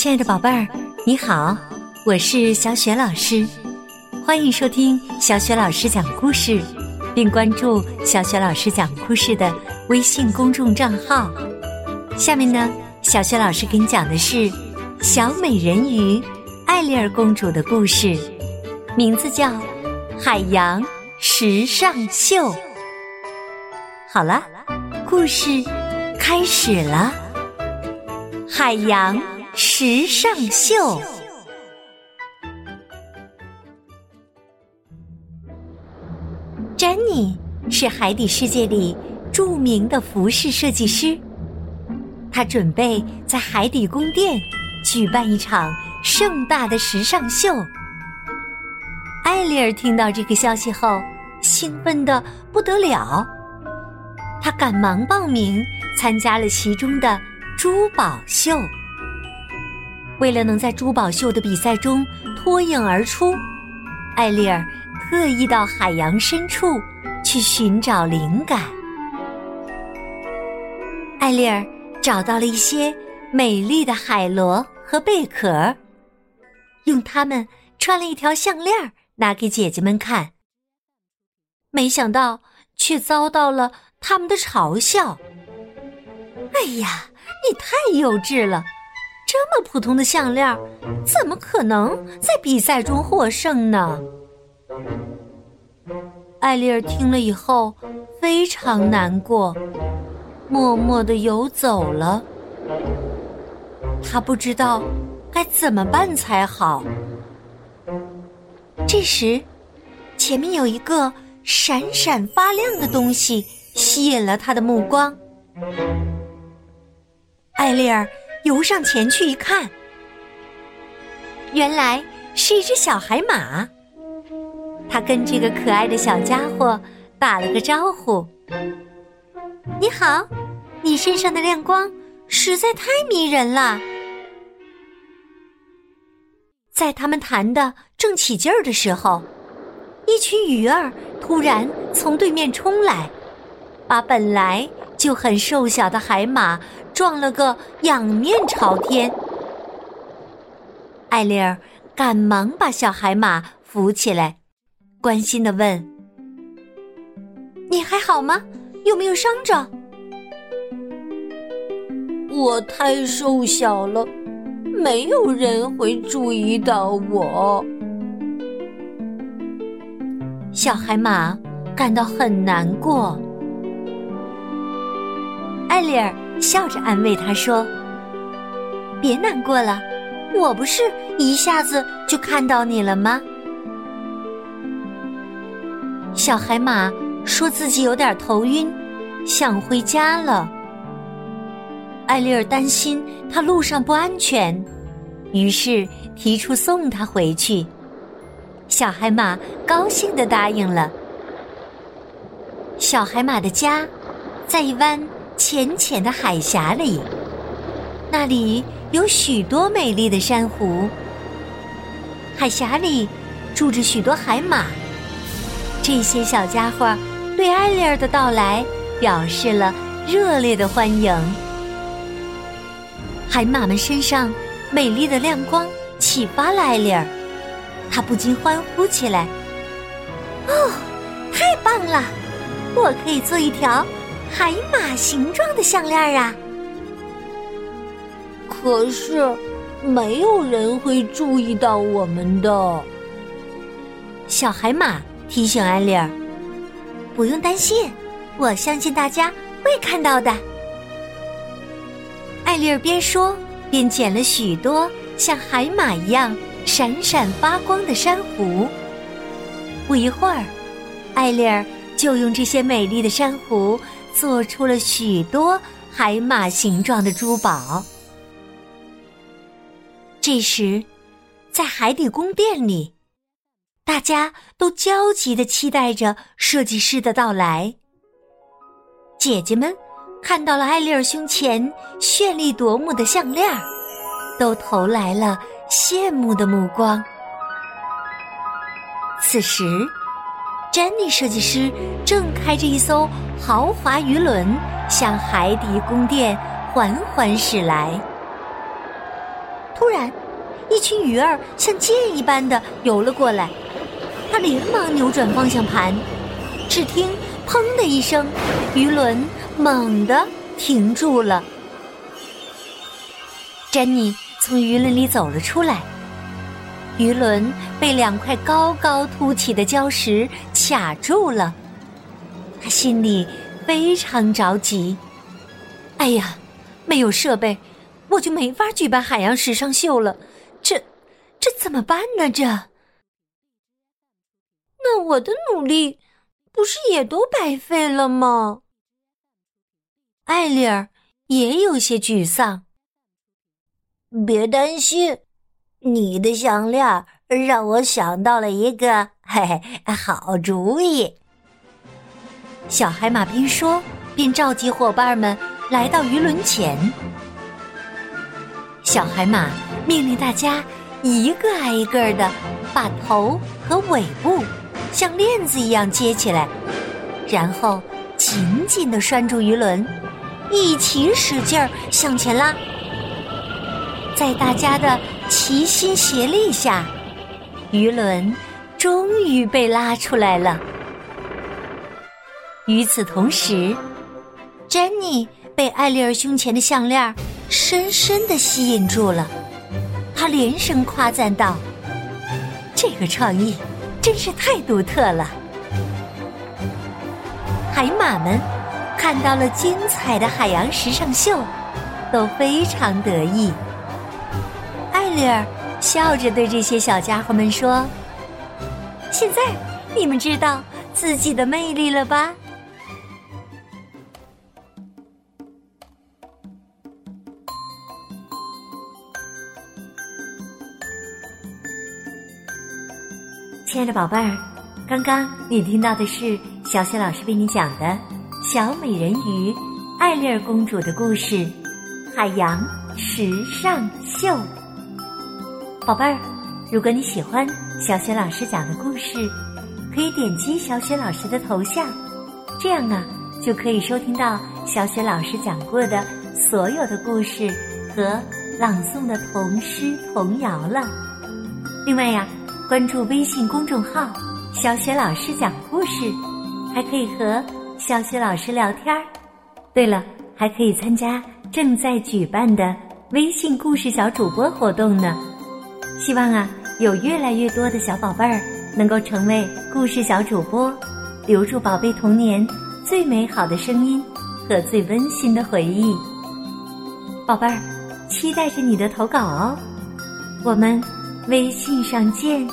亲爱的宝贝儿，你好，我是小雪老师，欢迎收听小雪老师讲故事，并关注小雪老师讲故事的微信公众账号。下面呢，小雪老师给你讲的是小美人鱼艾丽儿公主的故事，名字叫《海洋时尚秀》。好了，故事开始了，海洋。时尚秀。珍妮是海底世界里著名的服饰设计师，她准备在海底宫殿举办一场盛大的时尚秀。艾丽儿听到这个消息后，兴奋的不得了，她赶忙报名参加了其中的珠宝秀。为了能在珠宝秀的比赛中脱颖而出，艾丽儿特意到海洋深处去寻找灵感。艾丽儿找到了一些美丽的海螺和贝壳，用它们穿了一条项链拿给姐姐们看。没想到却遭到了他们的嘲笑。哎呀，你太幼稚了！这么普通的项链，怎么可能在比赛中获胜呢？艾丽儿听了以后非常难过，默默的游走了。她不知道该怎么办才好。这时，前面有一个闪闪发亮的东西吸引了他的目光。艾丽儿。游上前去一看，原来是一只小海马。他跟这个可爱的小家伙打了个招呼：“你好，你身上的亮光实在太迷人了。”在他们谈的正起劲儿的时候，一群鱼儿突然从对面冲来，把本来就很瘦小的海马。撞了个仰面朝天，艾丽儿赶忙把小海马扶起来，关心的问：“你还好吗？有没有伤着？”我太瘦小了，没有人会注意到我。小海马感到很难过，艾丽儿。笑着安慰他说：“别难过了，我不是一下子就看到你了吗？”小海马说自己有点头晕，想回家了。艾丽儿担心他路上不安全，于是提出送他回去。小海马高兴的答应了。小海马的家在一湾。浅浅的海峡里，那里有许多美丽的珊瑚。海峡里住着许多海马，这些小家伙对艾丽儿的到来表示了热烈的欢迎。海马们身上美丽的亮光启发了艾丽儿，她不禁欢呼起来：“哦，太棒了！我可以做一条。”海马形状的项链啊！可是没有人会注意到我们的。小海马提醒艾丽儿：“不用担心，我相信大家会看到的。”艾丽儿边说边捡了许多像海马一样闪闪发光的珊瑚。不一会儿，艾丽儿就用这些美丽的珊瑚。做出了许多海马形状的珠宝。这时，在海底宫殿里，大家都焦急的期待着设计师的到来。姐姐们看到了艾丽儿胸前绚丽夺目的项链，都投来了羡慕的目光。此时，詹妮设计师正开着一艘。豪华鱼轮向海底宫殿缓缓驶来。突然，一群鱼儿像箭一般的游了过来，他连忙扭转方向盘，只听“砰”的一声，鱼轮猛地停住了。珍妮从鱼轮里走了出来，鱼轮被两块高高凸起的礁石卡住了，他心里非常着急。哎呀，没有设备，我就没法举办海洋时尚秀了。这，这怎么办呢？这，那我的努力不是也都白费了吗？艾丽儿也有些沮丧。别担心，你的项链让我想到了一个嘿嘿好主意。小海马边说边召集伙伴们来到鱼轮前。小海马命令大家一个挨一个的把头和尾部像链子一样接起来，然后紧紧的拴住鱼轮，一起使劲向前拉。在大家的齐心协力下，鱼轮终于被拉出来了。与此同时，珍妮被艾丽儿胸前的项链深深的吸引住了，她连声夸赞道：“这个创意真是太独特了！”海马们看到了精彩的海洋时尚秀，都非常得意。艾丽儿笑着对这些小家伙们说：“现在你们知道自己的魅力了吧？”亲爱的宝贝儿，刚刚你听到的是小雪老师为你讲的《小美人鱼艾丽儿公主的故事》——海洋时尚秀。宝贝儿，如果你喜欢小雪老师讲的故事，可以点击小雪老师的头像，这样啊就可以收听到小雪老师讲过的所有的故事和朗诵的童诗童谣了。另外呀，关注微信公众号“小雪老师讲故事”，还可以和小雪老师聊天儿。对了，还可以参加正在举办的微信故事小主播活动呢。希望啊，有越来越多的小宝贝儿能够成为故事小主播，留住宝贝童年最美好的声音和最温馨的回忆。宝贝儿，期待着你的投稿哦，我们微信上见。